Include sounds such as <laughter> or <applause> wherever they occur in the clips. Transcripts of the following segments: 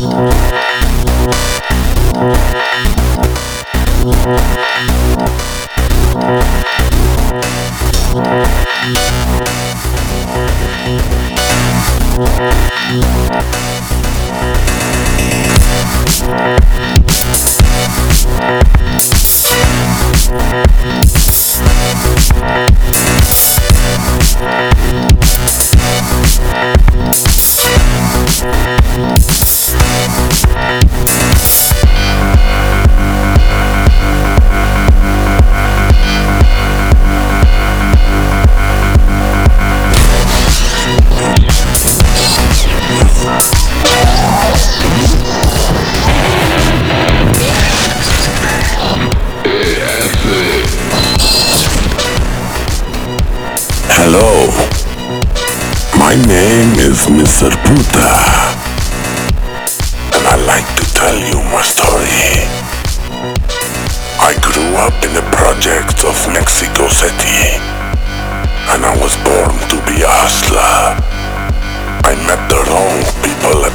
We'll be. Mr. Puta. And I like to tell you my story. I grew up in the projects of Mexico City. And I was born to be a hustler. I met the wrong people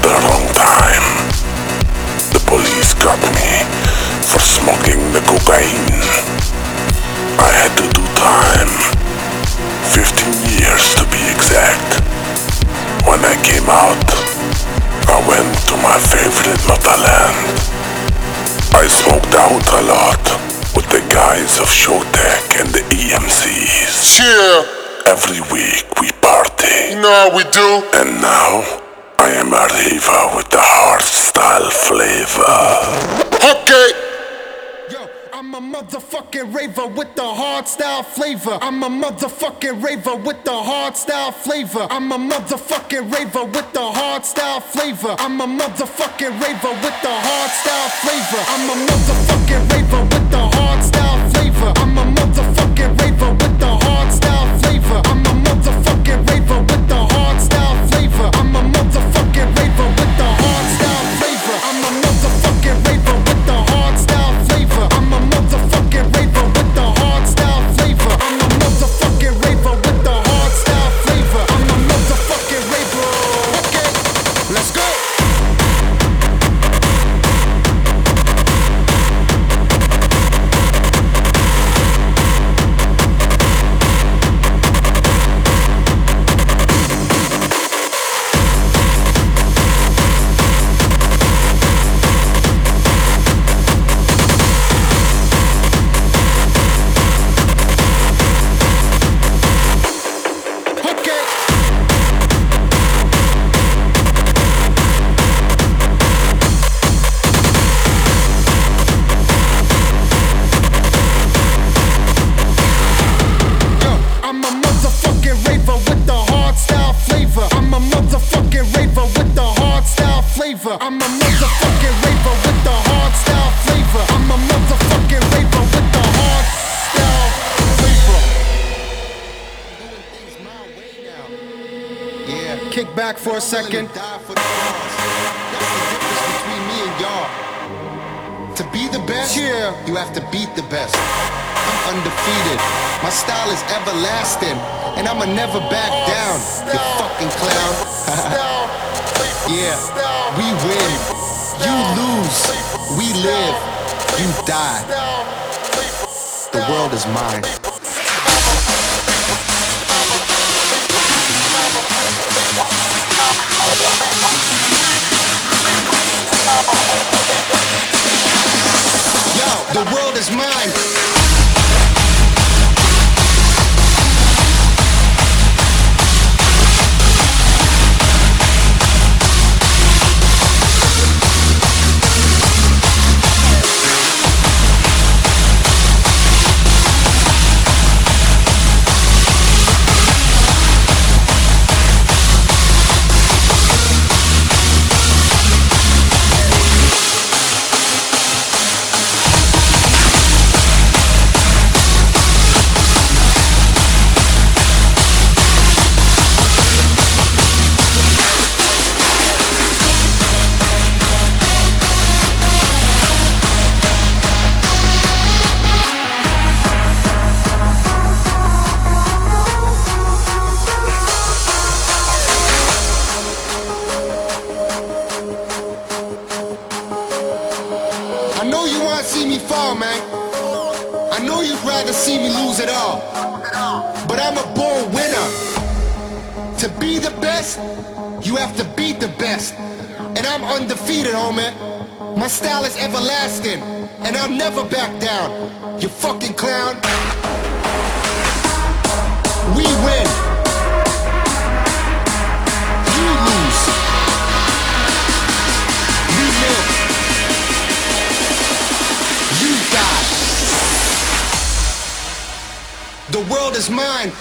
out a lot with the guys of Showtek and the EMCs. Yeah. Every week we party. No, we do. And now I am a raver with the hardstyle flavor. Okay. I'm a motherfucking raver with the hard style flavor. I'm a motherfucking raver with the hard style flavor. I'm a motherfucking raver with the hard style flavor. I'm a motherfucking raver with the hard style flavor. I'm a motherfucking raver with flavor. I'm a motherfucking raver with the hard style flavor. I'm a motherfucking raver with the hard style flavor. Doing things my way now. Yeah, kick back for a second. For. That's the difference between me and y'all. To be the best, yeah. you have to beat the best. I'm undefeated. My style is everlasting, and I'ma never back down. You fucking clown. <laughs> yeah, we win. You lose. We live. You die. The world is mine. Wanna see me fall, man. I know you'd rather see me lose it all. But I'm a born winner. To be the best, you have to beat the best. And I'm undefeated, homie. My style is everlasting. And I'll never back down. You fucking clown. We win. World is mine.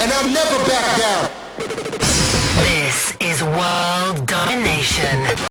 And I'll never back down. This is World Domination.